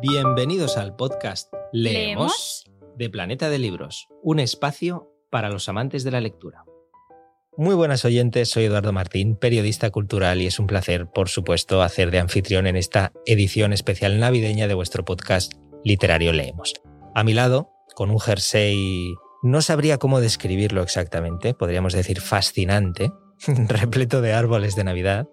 Bienvenidos al podcast Leemos, ¿Leemos? de Planeta de Libros, un espacio para los amantes de la lectura. Muy buenas oyentes, soy Eduardo Martín, periodista cultural y es un placer, por supuesto, hacer de anfitrión en esta edición especial navideña de vuestro podcast literario Leemos. A mi lado, con un jersey, no sabría cómo describirlo exactamente, podríamos decir fascinante, repleto de árboles de Navidad,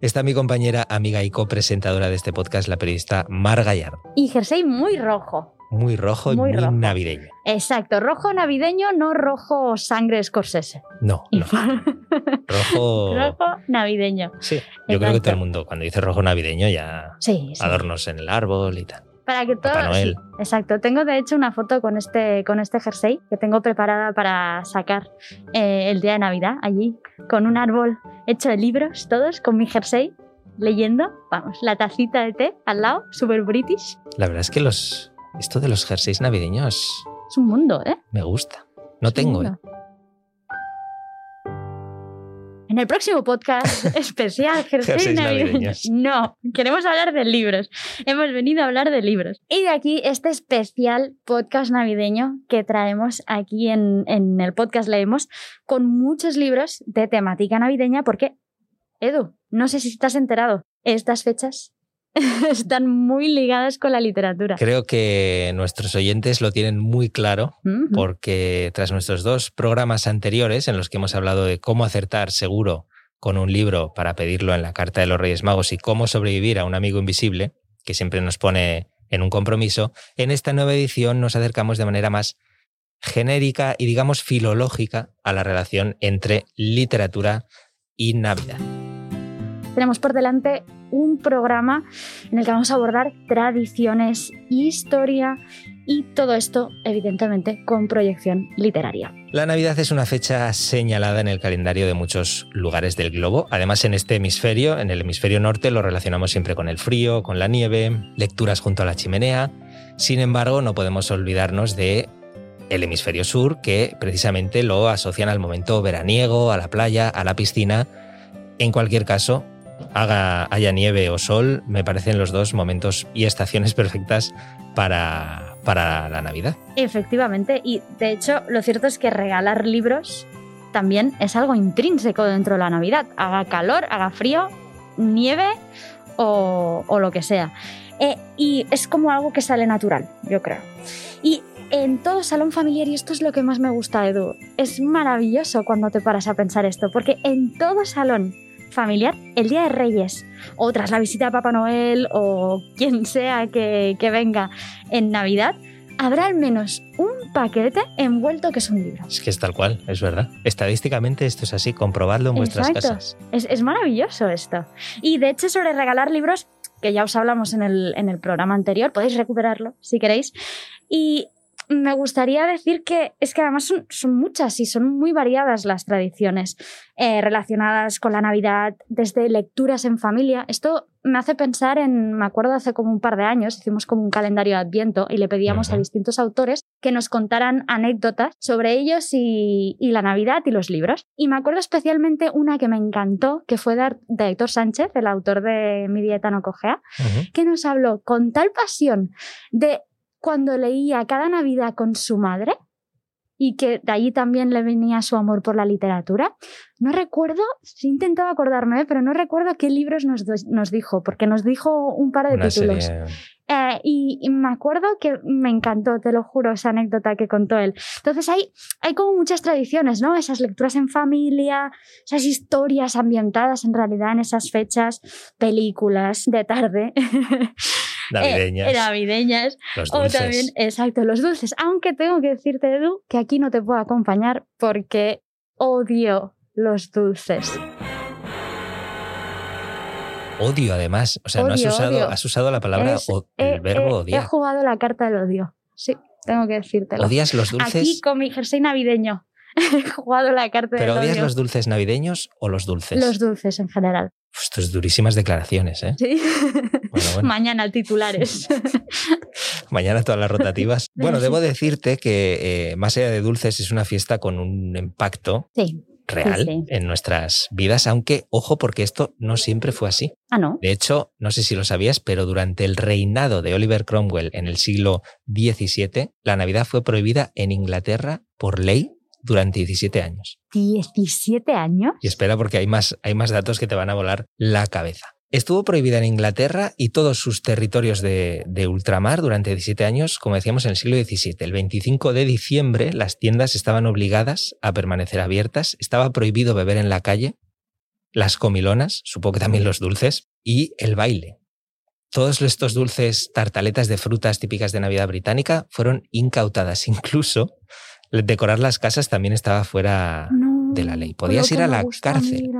está mi compañera, amiga y copresentadora de este podcast, la periodista Mar Gallardo. Y jersey muy rojo. Muy rojo y Muy muy, rojo. navideño. Exacto, rojo navideño, no rojo sangre Scorsese. No, no. Rojo. rojo navideño. Sí, yo creo que todo el mundo, cuando dice rojo navideño, ya Sí, sí. adornos en el árbol y tal. Para que todo. Sí, exacto. Tengo de hecho una foto con este, con este jersey que tengo preparada para sacar eh, el día de Navidad allí, con un árbol hecho de libros, todos, con mi jersey, leyendo. Vamos, la tacita de té al lado, super british. La verdad es que los, esto de los jerseys navideños Es un mundo, ¿eh? me gusta. No Es tengo, ¿eh? En el próximo podcast especial jersey navideños. No, queremos hablar de libros. Hemos venido a hablar de libros. Y de aquí este especial podcast navideño que traemos aquí en, en el podcast Leemos con muchos libros de temática navideña porque, Edu, no sé si estás enterado, estas fechas están muy ligadas con la literatura. Creo que nuestros oyentes lo tienen muy claro porque tras nuestros dos programas anteriores en los que hemos hablado de cómo acertar seguro con un libro para pedirlo en la Carta de los Reyes Magos y cómo sobrevivir a un amigo invisible, que siempre nos pone en un compromiso, en esta nueva edición nos acercamos de manera más genérica y digamos filológica a la relación entre literatura y Navidad. tenemos por delante un programa en el que vamos a abordar tradiciones, historia y todo esto, evidentemente, con proyección literaria. La Navidad es una fecha señalada en el calendario de muchos lugares del globo. Además, en este hemisferio, en el hemisferio norte, lo relacionamos siempre con el frío, con la nieve, lecturas junto a la chimenea. Sin embargo, no podemos olvidarnos de el hemisferio sur, que precisamente lo asocian al momento veraniego, a la playa, a la piscina. En cualquier caso, haga, haya nieve o sol, me parecen los dos momentos y estaciones perfectas para, para la Navidad. Efectivamente, y de hecho, lo cierto es que regalar libros también es algo intrínseco dentro de la Navidad. Haga calor, haga frío, nieve o, lo que sea. Eh, y es como algo que sale natural, yo creo. Y en todo salón familiar, y esto es lo que más me gusta, Edu, es maravilloso cuando te paras a pensar esto, porque en todo salón familiar, el Día de Reyes, o tras la visita a Papá Noel, o quien sea que, que venga en Navidad, habrá al menos un paquete envuelto que es un libro. Es que es tal cual, es verdad. Estadísticamente esto es así, comprobadlo en vuestras Exacto. casas. Es, es maravilloso esto. Y de hecho, sobre regalar libros, que ya os hablamos en el, en el programa anterior, podéis recuperarlo si queréis. Y me gustaría decir que es que además son, son muchas y son muy variadas las tradiciones eh, relacionadas con la Navidad, desde lecturas en familia. Esto me hace pensar en, me acuerdo hace como un par de años, hicimos como un calendario de Adviento y le pedíamos a distintos autores que nos contaran anécdotas sobre ellos y, y la Navidad y los libros. Y me acuerdo especialmente una que me encantó, que fue de, de Héctor Sánchez, el autor de Mi dieta no cojea, Ujú. que nos habló con tal pasión de cuando leía cada Navidad con su madre y que de allí también le venía su amor por la literatura. No recuerdo, sí intentaba acordarme, ¿eh? pero no recuerdo qué libros nos, nos dijo, porque nos dijo un par de Una títulos. Eh, y, y me acuerdo que me encantó, te lo juro, esa anécdota que contó él. Entonces hay, hay como muchas tradiciones, ¿no? Esas lecturas en familia, esas historias ambientadas en realidad en esas fechas, películas de tarde. Navideñas. Eh, navideñas. los O dulces. también, exacto, los dulces. Aunque tengo que decirte, Edu, que aquí no te puedo acompañar porque odio los dulces. Odio, además. O sea, no has usado, odio. has usado la palabra, o- el verbo odiar. He jugado la carta del odio. Sí, tengo que decírtelo. ¿Odias los dulces? Aquí con mi jersey navideño. He jugado la carta ¿Pero del odias odio. los dulces navideños o los dulces? Los dulces en general. Esto es durísimas declaraciones, ¿eh? Sí. Bueno, bueno. Mañana titulares. Mañana todas las rotativas. Bueno, debo decirte que eh, más allá de dulces es una fiesta con un impacto sí. real en nuestras vidas, aunque ojo porque esto no siempre fue así. Ah, no. De hecho, no sé si lo sabías, pero durante el reinado de Oliver Cromwell en el siglo XVII, la Navidad fue prohibida en Inglaterra por ley durante 17 años. ¿17 años? Y espera porque hay más, hay más datos que te van a volar la cabeza. Estuvo prohibida en Inglaterra y todos sus territorios de, ultramar durante 17 años, como decíamos, en el siglo XVII. El 25 de diciembre las tiendas estaban obligadas a permanecer abiertas, estaba prohibido beber en la calle, las comilonas, supongo que también los dulces, y el baile. Todos estos dulces, tartaletas de frutas típicas de Navidad británica, fueron incautadas. Incluso decorar las casas también estaba fuera de la ley. Podías ir a la cárcel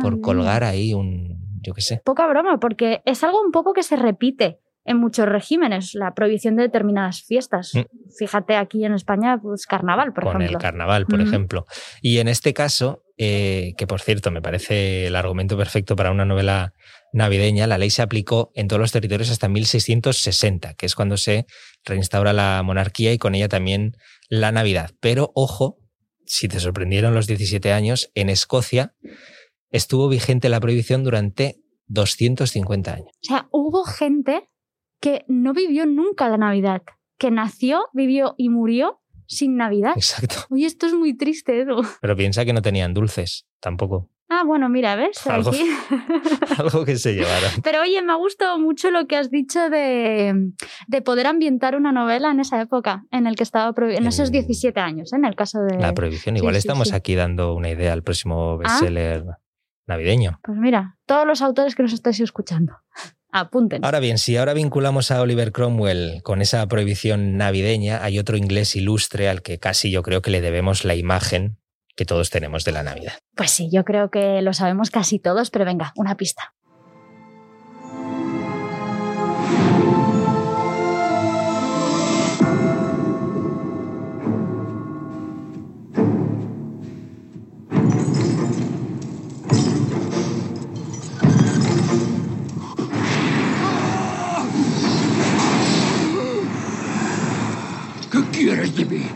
por colgar ahí un, yo qué sé. Poca broma, porque es algo un poco que se repite en muchos regímenes, la prohibición de determinadas fiestas. Mm. Fíjate aquí en España, pues carnaval, por ejemplo. Con el carnaval, por ejemplo. Y en este caso, eh, que por cierto me parece el argumento perfecto para una novela navideña, la ley se aplicó en todos los territorios hasta 1660, que es cuando se reinstaura la monarquía y con ella también la Navidad. Pero ojo, si te sorprendieron los 17 años, en Escocia estuvo vigente la prohibición durante 250 años. O sea, hubo gente que no vivió nunca la Navidad, que nació, vivió y murió sin Navidad. Exacto. Oye, esto es muy triste, Edu. Pero piensa que no tenían dulces, tampoco. Ah, bueno, mira, ¿ves? Algo, algo que se llevaron. Pero oye, me ha gustado mucho lo que has dicho de, poder ambientar una novela en esa época, en el que estaba en esos 17 años, en el caso de... La prohibición. Igual estamos aquí dando una idea al próximo ah. bestseller navideño. Pues mira, todos los autores que nos estáis escuchando. Apunten. Ahora bien, si ahora vinculamos a Oliver Cromwell con esa prohibición navideña, hay otro inglés ilustre al que casi yo creo que le debemos la imagen que todos tenemos de la Navidad. Pues sí, yo creo que lo sabemos casi todos, pero venga, una pista.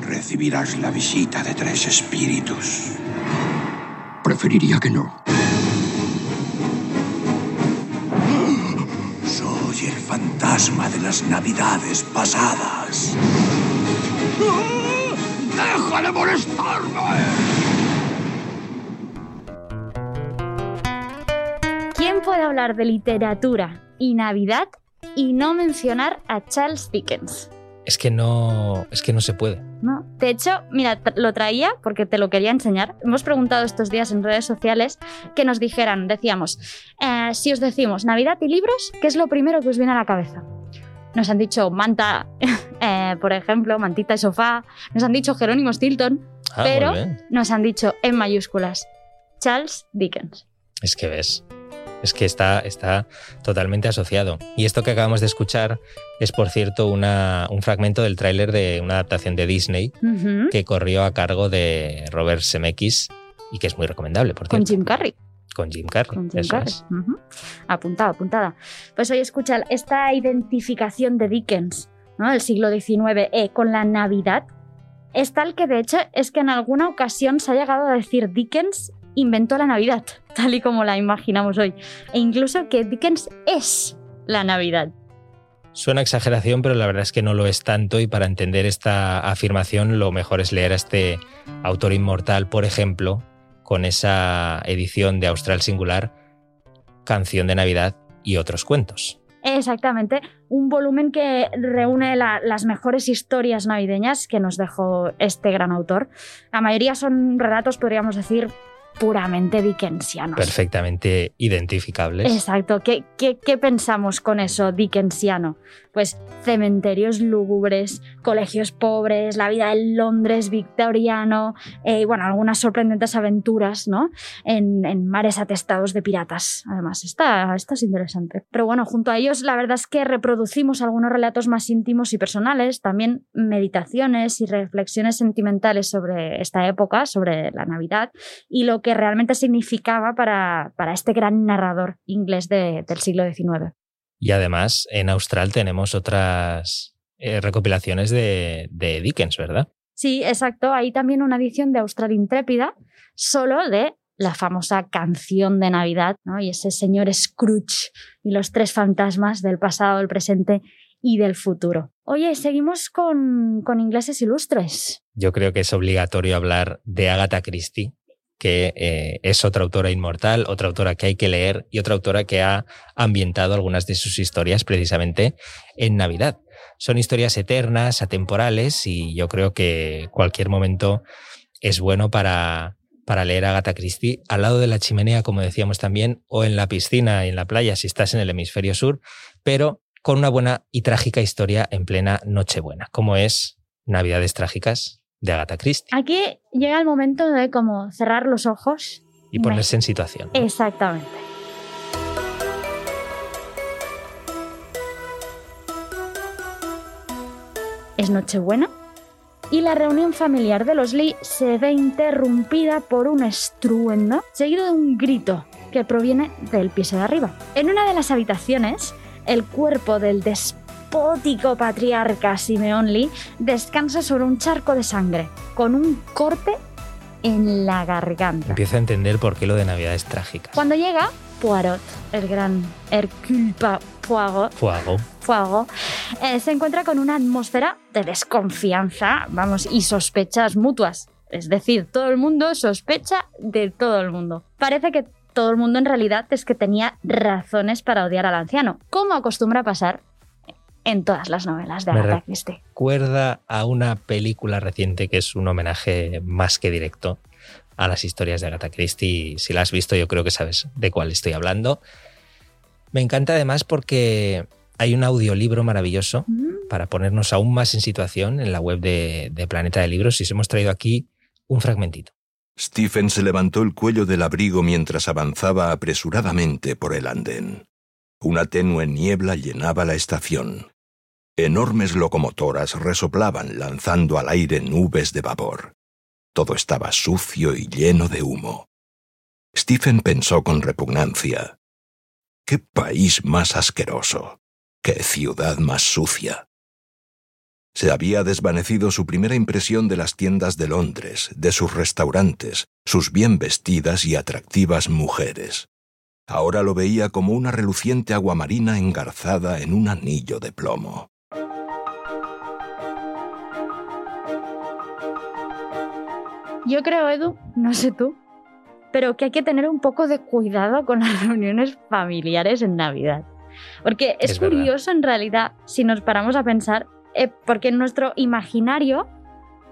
Recibirás la visita de tres espíritus. Preferiría que no. Soy el fantasma de las navidades pasadas. ¡Deja de molestarme! ¿Quién puede hablar de literatura y Navidad y no mencionar a Charles Dickens? Es que no, es que no se puede. No. De hecho, mira, lo traía porque te lo quería enseñar. Hemos preguntado estos días en redes sociales que nos dijeran, decíamos, eh, si os decimos Navidad y libros, ¿qué es lo primero que os viene a la cabeza? Nos han dicho manta, eh, por ejemplo, mantita y sofá. Nos han dicho Jerónimo Stilton, ah, pero nos han dicho en mayúsculas Charles Dickens. Es que ves. Es que está, está totalmente asociado. Y esto que acabamos de escuchar es, por cierto, una, un fragmento del tráiler de una adaptación de Disney que corrió a cargo de Robert Zemeckis y que es muy recomendable, por Con Jim Carrey. Con Jim Carrey. Con Jim Carrey. Apuntada, apuntada. Pues hoy escucha esta identificación de Dickens, ¿no? del siglo XIX, eh, con la Navidad, es tal que de hecho es que en alguna ocasión se ha llegado a decir Dickens inventó la Navidad, tal y como la imaginamos hoy. E incluso que Dickens es la Navidad. Suena exageración, pero la verdad es que no lo es tanto y para entender esta afirmación lo mejor es leer a este autor inmortal, por ejemplo, con esa edición de Austral Singular, Canción de Navidad y otros cuentos. Exactamente, un volumen que reúne las mejores historias navideñas que nos dejó este gran autor. La mayoría son relatos, podríamos decir, puramente dickensianos. Perfectamente identificables. Exacto. ¿Qué, qué, pensamos con eso dickensiano? Pues cementerios lúgubres, colegios pobres, la vida en Londres victoriano, eh, y bueno, algunas sorprendentes aventuras, ¿no? En, mares atestados de piratas. Además, está, está es interesante. Pero bueno, junto a ellos, la verdad es que reproducimos algunos relatos más íntimos y personales, también meditaciones y reflexiones sentimentales sobre esta época, sobre la Navidad, y lo que realmente significaba para, este gran narrador inglés del siglo XIX. Y además, en Austral tenemos otras eh, recopilaciones de, Dickens, ¿verdad? Sí, exacto. Hay también una edición de Austral Intrépida, solo de la famosa canción de Navidad, ¿no? Y ese señor Scrooge y los tres fantasmas del pasado, del presente y del futuro. Oye, seguimos con, con ingleses ilustres. Yo creo que es obligatorio hablar de Agatha Christie, que eh, es otra autora inmortal, otra autora que hay que leer y otra autora que ha ambientado algunas de sus historias precisamente en Navidad. Son historias eternas, atemporales y yo creo que cualquier momento es bueno para, para leer Agatha Christie al lado de la chimenea, como decíamos también, o en la piscina en la playa si estás en el hemisferio sur, pero con una buena y trágica historia en plena Nochebuena, como es Navidades Trágicas de Agatha Christie. Aquí llega el momento de como cerrar los ojos. Y ponerse en situación. Exactamente. Es Nochebuena y la reunión familiar de los Lee se ve interrumpida por un estruendo seguido de un grito que proviene del piso de arriba. En una de las habitaciones, el cuerpo del despótico patriarca Simeón Lee descansa sobre un charco de sangre, con un corte en la garganta. Empiezo a entender por qué lo de Navidad es trágica. Cuando llega Poirot, el gran Hercule Poirot, Fuego. Fuego, eh, se encuentra con una atmósfera de desconfianza, vamos, y sospechas mutuas. Es decir, todo el mundo sospecha de todo el mundo. Parece que todo el mundo en realidad es que tenía razones para odiar al anciano, como acostumbra pasar en todas las novelas de Me Agatha Christie. Recuerda a una película reciente que es un homenaje más que directo a las historias de Agatha Christie. Si la has visto, yo creo que sabes de cuál estoy hablando. Me encanta además porque hay un audiolibro maravilloso Mm, para ponernos aún más en situación en la web de, de Planeta de Libros y os hemos traído aquí un fragmentito. Stephen se levantó el cuello del abrigo mientras avanzaba apresuradamente por el andén. Una tenue niebla llenaba la estación. Enormes locomotoras resoplaban lanzando al aire nubes de vapor. Todo estaba sucio y lleno de humo. Stephen pensó con repugnancia. ¡Qué país más asqueroso! ¡Qué ciudad más sucia! Se había desvanecido su primera impresión de las tiendas de Londres, de sus restaurantes, sus bien vestidas y atractivas mujeres. Ahora lo veía como una reluciente aguamarina engarzada en un anillo de plomo. Yo creo, Edu, no sé tú, pero que hay que tener un poco de cuidado con las reuniones familiares en Navidad. Porque es, Es verdad. curioso en realidad, si nos paramos a pensar, eh, porque en nuestro imaginario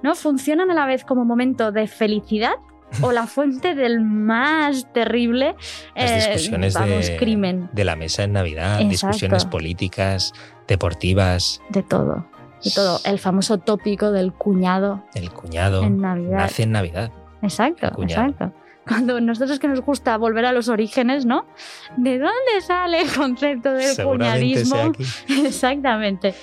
¿no? funcionan a la vez como momento de felicidad o la fuente del más terrible Las eh, discusiones vamos, de, crimen, de la mesa en Navidad, Exacto. discusiones políticas, deportivas, de todo. De todo. El famoso tópico del cuñado el cuñado en Navidad. nace en Navidad. Exacto, exacto. Cuando nosotros que nos gusta volver a los orígenes, ¿no? ¿De dónde sale el concepto del sea cuñadismo? aquí. Exactamente.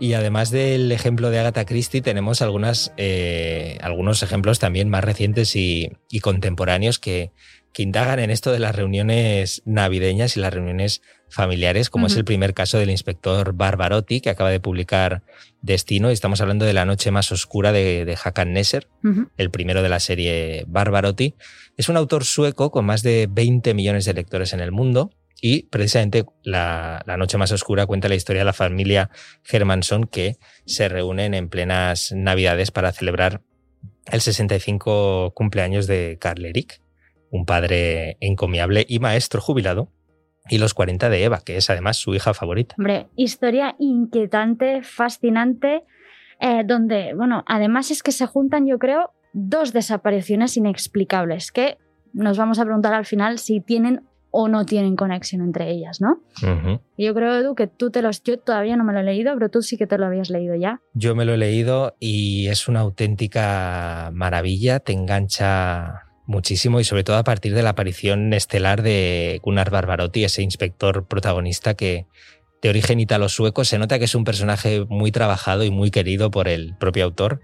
Y además del ejemplo de Agatha Christie, tenemos algunas, eh, algunos ejemplos también más recientes y, y contemporáneos que, que indagan en esto de las reuniones navideñas y las reuniones familiares, como es el primer caso del inspector Barbarotti, que acaba de publicar Destino, y estamos hablando de la noche más oscura de, de Hakan Nesser, el primero de la serie Barbarotti. Es un autor sueco con más de 20 millones de lectores en el mundo y precisamente la, la Noche Más Oscura cuenta la historia de la familia Hermansson que se reúnen en plenas Navidades para celebrar el 65 cumpleaños de Karl Erik, un padre encomiable y maestro jubilado, y los 40 de Eva, que es además su hija favorita. Hombre, historia inquietante, fascinante, eh, donde, bueno, además es que se juntan, yo creo, dos desapariciones inexplicables que nos vamos a preguntar al final si tienen o no tienen conexión entre ellas, ¿no? Yo creo, Edu, que tú te los... Yo todavía no me lo he leído, pero tú sí que te lo habías leído ya. Yo me lo he leído y es una auténtica maravilla, te engancha muchísimo y sobre todo a partir de la aparición estelar de Gunnar Barbarotti, ese inspector protagonista que de origen italo-sueco. Se nota que es un personaje muy trabajado y muy querido por el propio autor.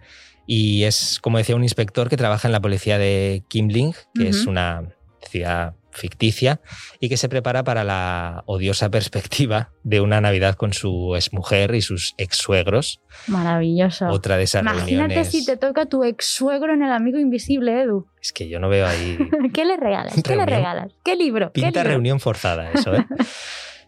Y es, como decía, un inspector que trabaja en la policía de Kimling, que es una ciudad ficticia y que se prepara para la odiosa perspectiva de una Navidad con su exmujer y sus ex-suegros. Maravilloso. Otra de esas Imagínate reuniones. si te toca tu ex suegro en el amigo invisible, Edu. Es que yo no veo ahí ¿Qué le regalas? ¿Qué le regalas? ¿Qué libro? ¿Qué Pinta libro? reunión forzada eso, ¿eh?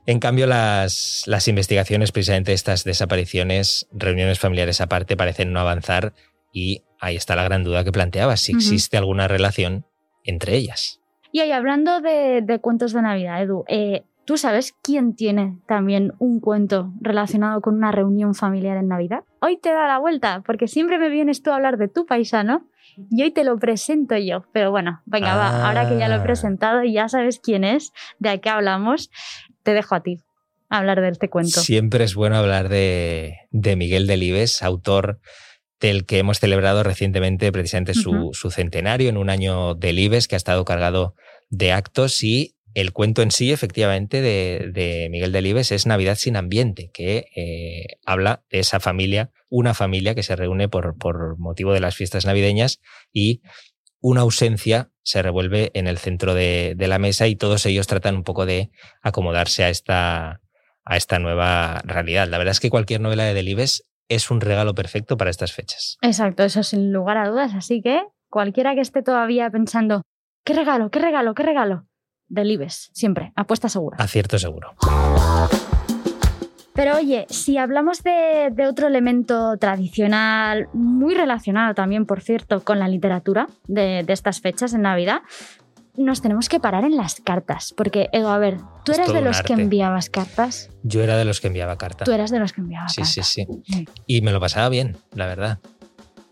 En cambio, las, las investigaciones, precisamente estas desapariciones, reuniones familiares aparte, parecen no avanzar y ahí está la gran duda que planteabas, si existe alguna relación entre ellas. Y ahí, hablando de, de cuentos de Navidad, Edu, eh, ¿tú sabes quién tiene también un cuento relacionado con una reunión familiar en Navidad? Hoy te da la vuelta, porque siempre me vienes tú a hablar de tu paisano y hoy te lo presento yo. Pero bueno, venga, va, ahora que ya lo he Ah. presentado y ya sabes quién es, de qué hablamos, te dejo a ti hablar de este cuento. Siempre es bueno hablar de, de Miguel Delibes, autor del que hemos celebrado recientemente precisamente su, centenario en un año Delibes que ha estado cargado de actos y el cuento en sí, efectivamente, de, de Miguel Delibes es Navidad sin ambiente, que eh, habla de esa familia, una familia que se reúne por, por motivo de las fiestas navideñas y una ausencia se revuelve en el centro de, de la mesa y todos ellos tratan un poco de acomodarse a esta, a esta nueva realidad. La verdad es que cualquier novela de Delibes es un regalo perfecto para estas fechas. Exacto, eso sin lugar a dudas. Así que cualquiera que esté todavía pensando, ¿qué regalo, qué regalo, qué regalo? Delibes, siempre, apuesta segura. Acierto seguro. Pero oye, si hablamos de, de otro elemento tradicional, muy relacionado también, por cierto, con la literatura de, de estas fechas en Navidad, nos tenemos que parar en las cartas. Porque, Edu, a ver, ¿tú eras de los que enviabas cartas? Yo era de los que enviaba carta. Tú eras de los que enviabas Sí, cartas. sí, sí. Sí. Y me lo pasaba bien, la verdad.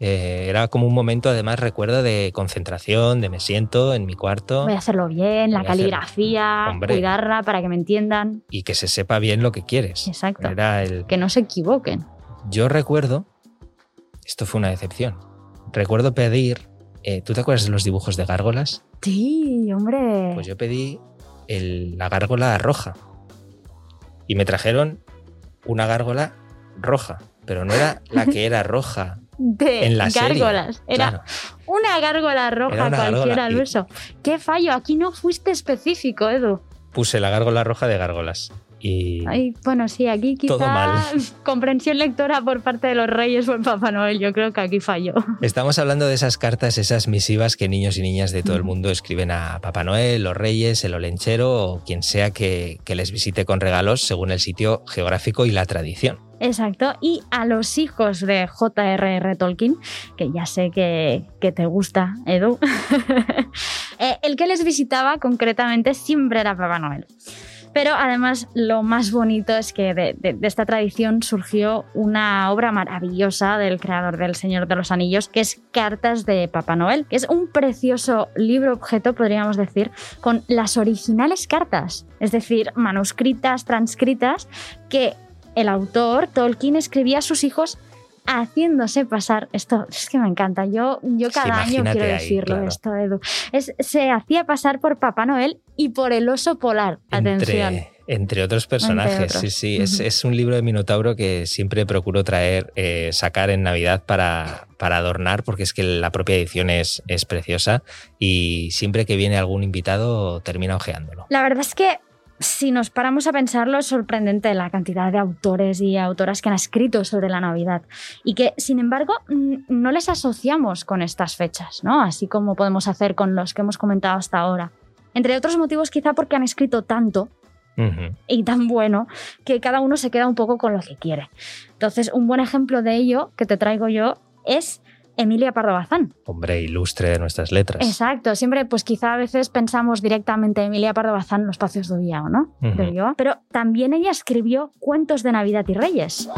Eh, era como un momento, además, recuerdo de concentración, de me siento en mi cuarto Voy a hacerlo bien, la caligrafía, Hombre. cuidarla para que me entiendan. y que se sepa bien lo que quieres. Exacto. Era el... Que no se equivoquen. Yo recuerdo, esto fue una decepción, recuerdo pedir, eh, ¿tú te acuerdas de los dibujos de gárgolas? Sí, hombre. Pues yo pedí el- la gárgola roja. Y me trajeron una gárgola roja, pero no era la que era roja de en la serie. gárgolas. Era Claro. una gárgola roja Era una cualquiera gárgola al uso. Qué fallo, aquí no fuiste específico, Edu. Puse la gárgola roja de gárgolas. Y Ay, bueno, sí, aquí quizá Todo mal. comprensión lectora por parte de los reyes o el Papá Noel. Yo creo que aquí falló. estamos hablando de esas cartas, esas misivas que niños y niñas de todo el Ujú. mundo escriben a Papá Noel, los Reyes, el Olenchero o quien sea que, que les visite con regalos según el sitio geográfico y la tradición. Exacto. Y a los hijos de J.R.R. Tolkien, que ya sé que, te gusta, Edu, eh, el que les visitaba concretamente siempre era Papá Noel. Pero además lo más bonito es que de, de- de esta tradición surgió una obra maravillosa del creador del Señor de los Anillos, que es Cartas de Papá Noel, que es un precioso libro objeto, podríamos decir, con las originales cartas, es decir, manuscritas, transcritas, que el autor, Tolkien, escribía a sus hijos haciéndose pasar. Esto es que me encanta. Yo, yo Sí, cada año quiero ahí, decirlo, claro. esto, Edu. Es, se hacía pasar por Papá Noel y por el oso polar. Atención. Entre, entre otros personajes, otros. sí, sí. Es, es un libro de Minotauro que siempre procuro traer, eh, sacar en Navidad para, para adornar, porque es que la propia edición es, es preciosa y siempre que viene algún invitado termina ojeándolo. La verdad es que si nos paramos a pensarlo, es sorprendente la cantidad de autores y autoras que han escrito sobre la Navidad y que, sin embargo, no les asociamos con estas fechas, ¿no? Así como podemos hacer con los que hemos comentado hasta ahora. Entre otros motivos, quizá porque han escrito tanto y tan bueno que cada uno se queda un poco con lo que quiere. Entonces, un buen ejemplo de ello que te traigo yo es Emilia Pardo Bazán. Hombre ilustre de nuestras letras. Exacto, siempre pues quizá a veces pensamos directamente en Emilia Pardo Bazán los espacios de Ulloa, ¿no? Ulloa. Pero también ella escribió cuentos de Navidad y Reyes.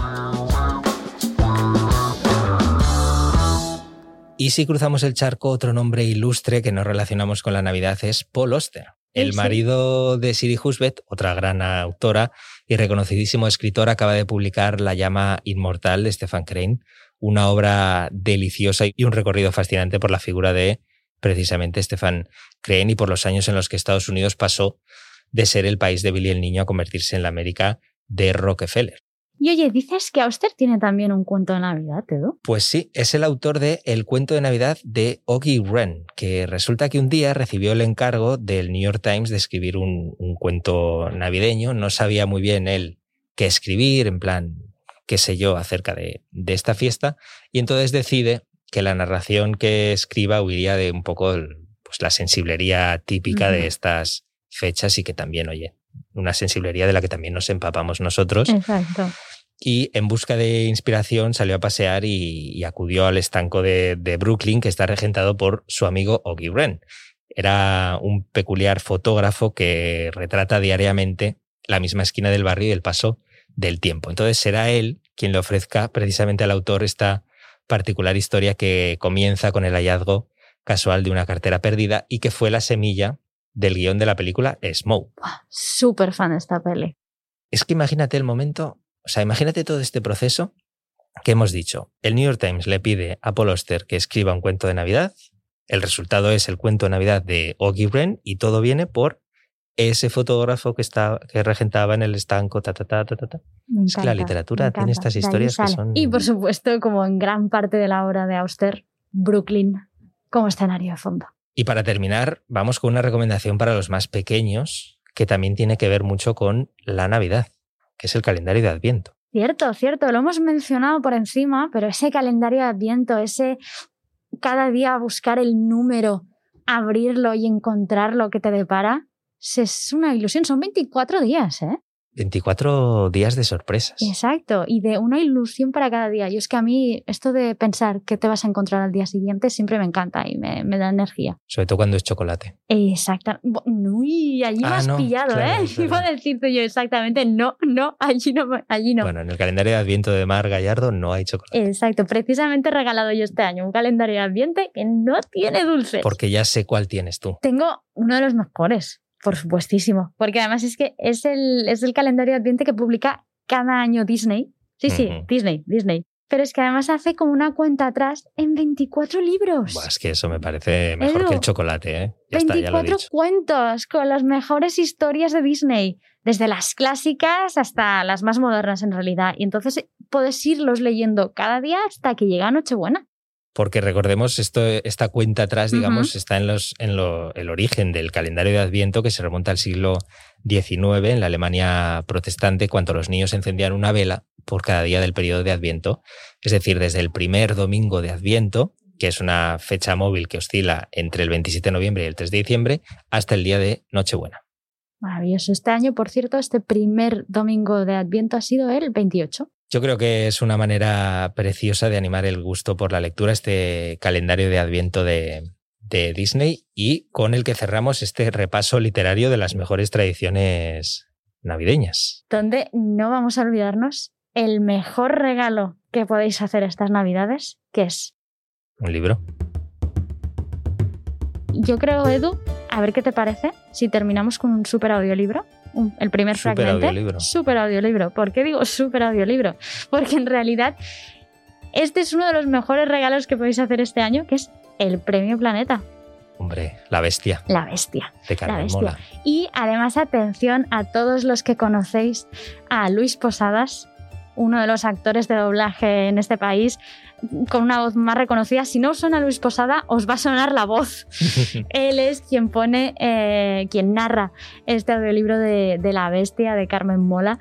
Y si cruzamos el charco, otro nombre ilustre que nos relacionamos con la Navidad es Paul Auster, el marido de Siri Husbeth, otra gran autora y reconocidísimo escritor, acaba de publicar La llama inmortal de Stefan Crane, una obra deliciosa y un recorrido fascinante por la figura de precisamente Stefan Crane y por los años en los que Estados Unidos pasó de ser el país de Billy el Niño a convertirse en la América de Rockefeller. Y oye, dices que Auster tiene también un cuento de Navidad, Edu. Pues sí, es el autor de El cuento de Navidad de Oggy Wren, que resulta que un día recibió el encargo del New York Times de escribir un, un cuento navideño. No sabía muy bien él qué escribir, en plan, qué sé yo, acerca de, de esta fiesta. Y entonces decide que la narración que escriba huiría de un poco pues, la sensiblería típica de estas fechas y que también, oye, una sensiblería de la que también nos empapamos nosotros. Exacto. Y en busca de inspiración salió a pasear y, acudió al estanco de, Brooklyn, que está regentado por su amigo Oggy Wren. Era un peculiar fotógrafo que retrata diariamente la misma esquina del barrio y el paso del tiempo. Entonces será él quien le ofrezca precisamente al autor esta particular historia que comienza con el hallazgo casual de una cartera perdida y que fue la semilla del guion de la película Smoke. Súper fan de esta peli. Es que imagínate el momento, o sea, imagínate todo este proceso que hemos dicho. El New York Times le pide a Paul Oster que escriba un cuento de Navidad. El resultado es el cuento de Navidad de Oggy Wren y todo viene por ese fotógrafo que, está, que regentaba en el estanco. Ta, ta, ta, ta, ta. es que la literatura tiene estas historias que son. Y por supuesto, como en gran parte de la obra de Auster, Brooklyn como escenario de fondo. Y para terminar, vamos con una recomendación para los más pequeños, que también tiene que ver mucho con la Navidad, que es el calendario de Adviento. Cierto, cierto, lo hemos mencionado por encima, pero ese calendario de Adviento, ese cada día buscar el número, abrirlo y encontrar lo que te depara, es una ilusión. Son 24 días, ¿eh? 24 días de sorpresas. Exacto, y de una ilusión para cada día. Yo es que a mí esto de pensar que te vas a encontrar al día siguiente siempre me encanta y me, da energía. Sobre todo cuando es chocolate. Exacto. Uy, allí me ah, has pillado, ¿eh? Iba a decirte yo exactamente, no, no, allí no, allí no. Bueno, en el calendario de Adviento de Mar Gallardo no hay chocolate. Exacto, precisamente he regalado yo este año un calendario de Adviento que no tiene dulces. Porque ya sé cuál tienes tú. Tengo uno de los mejores. Por supuestísimo, porque además es que es el, es el calendario de Adviento que publica cada año Disney. Sí, sí, Disney, Disney. Pero es que además hace como una cuenta atrás en 24 libros. es que eso me parece mejor que el chocolate, ¿eh? 24 cuentos con las mejores historias de Disney, desde las clásicas hasta las más modernas en realidad. Y entonces puedes irlos leyendo cada día hasta que llega Nochebuena porque recordemos, esto, esta cuenta atrás, digamos, está en, los, en el origen del calendario de Adviento que se remonta al siglo XIX en la Alemania protestante, cuando los niños encendían una vela por cada día del periodo de Adviento, es decir, desde el primer domingo de Adviento, que es una fecha móvil que oscila entre el 27 de noviembre y el 3 de diciembre, hasta el día de Nochebuena. Maravilloso. Este año, por cierto, este primer domingo de Adviento ha sido el 28. Yo creo que es una manera preciosa de animar el gusto por la lectura, este calendario de Adviento de, Disney y con el que cerramos este repaso literario de las mejores tradiciones navideñas. Donde no vamos a olvidarnos el mejor regalo que podéis hacer estas navidades, que es... Un libro. Yo creo, Edu, a ver qué te parece si terminamos con un super audiolibro el primer super fragmento. Audiolibro. Super audiolibro. ¿Por qué digo super audiolibro? Porque en realidad este es uno de los mejores regalos que podéis hacer este año, que es el Premio Planeta. Hombre, la bestia. La bestia. De Carmen Mola. Y además, atención a todos los que conocéis a Luis Posadas, uno de los actores de doblaje en este país, con una voz más reconocida. Si no os suena Luis Posada, os va a sonar la voz. Él es quien pone, eh, quien narra este audiolibro de, de, La Bestia de Carmen Mola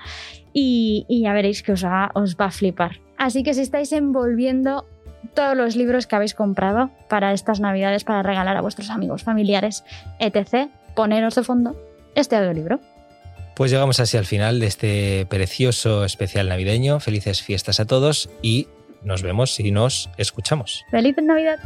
y, ya veréis que os va, os va a flipar. Así que si estáis envolviendo todos los libros que habéis comprado para estas navidades para regalar a vuestros amigos, familiares, etc., poneros de fondo este audiolibro. Pues llegamos así al final de este precioso especial navideño. Felices fiestas a todos y nos vemos y nos escuchamos. ¡Feliz Navidad!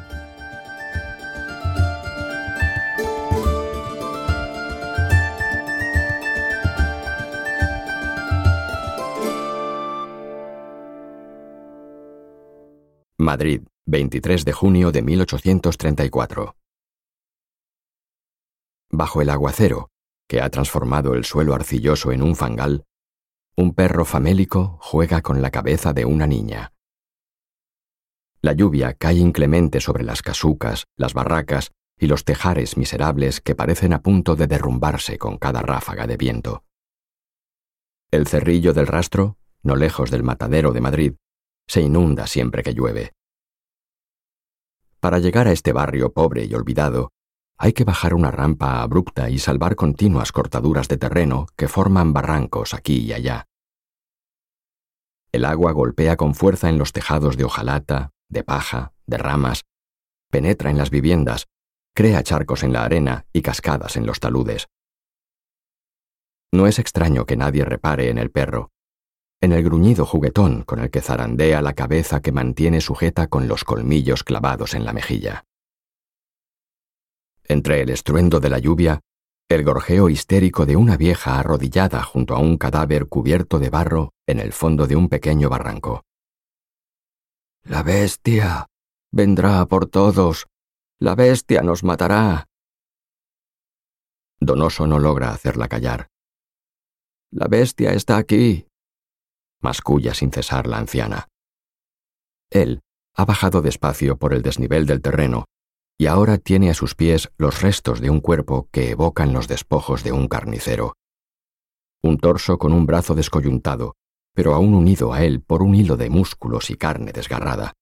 Madrid, 23 de junio de 1834. Bajo el aguacero, que ha transformado el suelo arcilloso en un fangal, un perro famélico juega con la cabeza de una niña. La lluvia cae inclemente sobre las casucas, las barracas y los tejares miserables que parecen a punto de derrumbarse con cada ráfaga de viento. El cerrillo del rastro, no lejos del matadero de Madrid, se inunda siempre que llueve. Para llegar a este barrio pobre y olvidado, hay que bajar una rampa abrupta y salvar continuas cortaduras de terreno que forman barrancos aquí y allá. El agua golpea con fuerza en los tejados de hojalata, de paja, de ramas, penetra en las viviendas, crea charcos en la arena y cascadas en los taludes. No es extraño que nadie repare en el perro, en el gruñido juguetón con el que zarandea la cabeza que mantiene sujeta con los colmillos clavados en la mejilla. Entre el estruendo de la lluvia, el gorjeo histérico de una vieja arrodillada junto a un cadáver cubierto de barro en el fondo de un pequeño barranco. La bestia. Vendrá por todos. La bestia nos matará. Donoso no logra hacerla callar. La bestia está aquí. Masculla sin cesar la anciana. Él ha bajado despacio por el desnivel del terreno y ahora tiene a sus pies los restos de un cuerpo que evocan los despojos de un carnicero. Un torso con un brazo descoyuntado, pero aún unido a él por un hilo de músculos y carne desgarrada.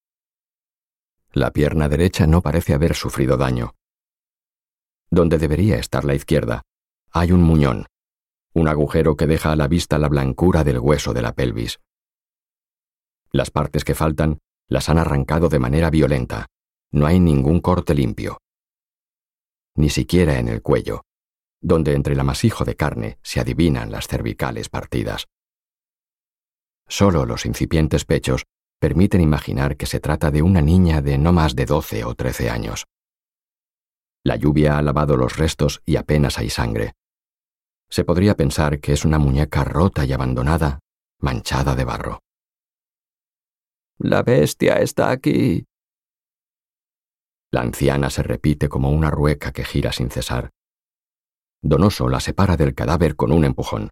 La pierna derecha no parece haber sufrido daño. Donde debería estar la izquierda, hay un muñón, un agujero que deja a la vista la blancura del hueso de la pelvis. Las partes que faltan las han arrancado de manera violenta. No hay ningún corte limpio. Ni siquiera en el cuello, donde entre el amasijo de carne se adivinan las cervicales partidas. Solo los incipientes pechos permiten imaginar que se trata de una niña de no más de doce o trece años. La lluvia ha lavado los restos y apenas hay sangre. Se podría pensar que es una muñeca rota y abandonada, manchada de barro. La bestia está aquí, la anciana se repite como una rueca que gira sin cesar. Donoso la separa del cadáver con un empujón.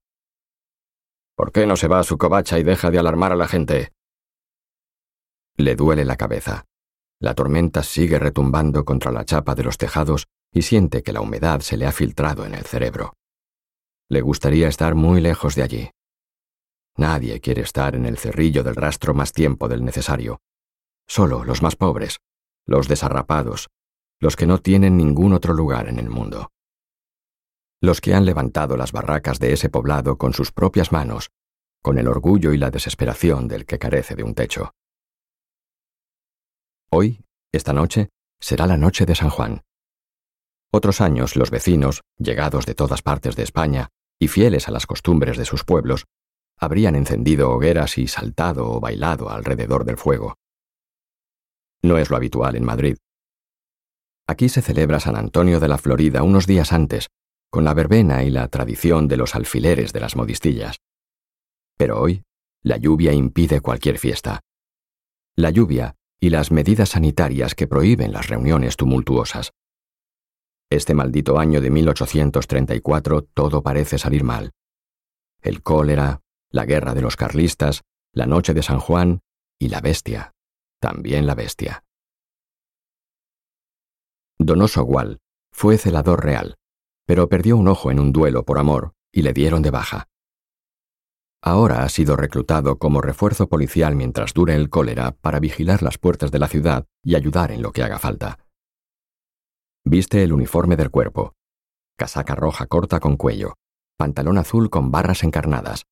¿Por qué no se va a su covacha y deja de alarmar a la gente? Le duele la cabeza. La tormenta sigue retumbando contra la chapa de los tejados y siente que la humedad se le ha filtrado en el cerebro. Le gustaría estar muy lejos de allí. Nadie quiere estar en el cerrillo del rastro más tiempo del necesario. Solo los más pobres, los desarrapados, los que no tienen ningún otro lugar en el mundo. Los que han levantado las barracas de ese poblado con sus propias manos, con el orgullo y la desesperación del que carece de un techo. Hoy, esta noche, será la noche de San Juan. Otros años los vecinos, llegados de todas partes de España y fieles a las costumbres de sus pueblos, habrían encendido hogueras y saltado o bailado alrededor del fuego. No es lo habitual en Madrid. Aquí se celebra San Antonio de la Florida unos días antes, con la verbena y la tradición de los alfileres de las modistillas. Pero hoy, la lluvia impide cualquier fiesta. La lluvia y las medidas sanitarias que prohíben las reuniones tumultuosas. Este maldito año de 1834 todo parece salir mal. El cólera, la guerra de los carlistas, la noche de San Juan y la bestia también la bestia. Donoso Gual fue celador real, pero perdió un ojo en un duelo por amor y le dieron de baja. Ahora ha sido reclutado como refuerzo policial mientras dure el cólera para vigilar las puertas de la ciudad y ayudar en lo que haga falta. Viste el uniforme del cuerpo, casaca roja corta con cuello, pantalón azul con barras encarnadas,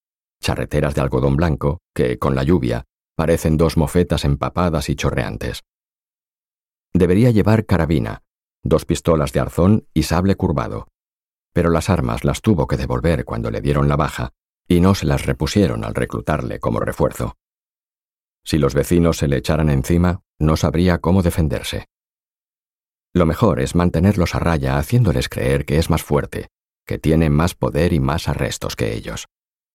charreteras de algodón blanco que, con la lluvia, Parecen dos mofetas empapadas y chorreantes. Debería llevar carabina, dos pistolas de arzón y sable curvado, pero las armas las tuvo que devolver cuando le dieron la baja y no se las repusieron al reclutarle como refuerzo. Si los vecinos se le echaran encima, no sabría cómo defenderse. Lo mejor es mantenerlos a raya haciéndoles creer que es más fuerte, que tiene más poder y más arrestos que ellos.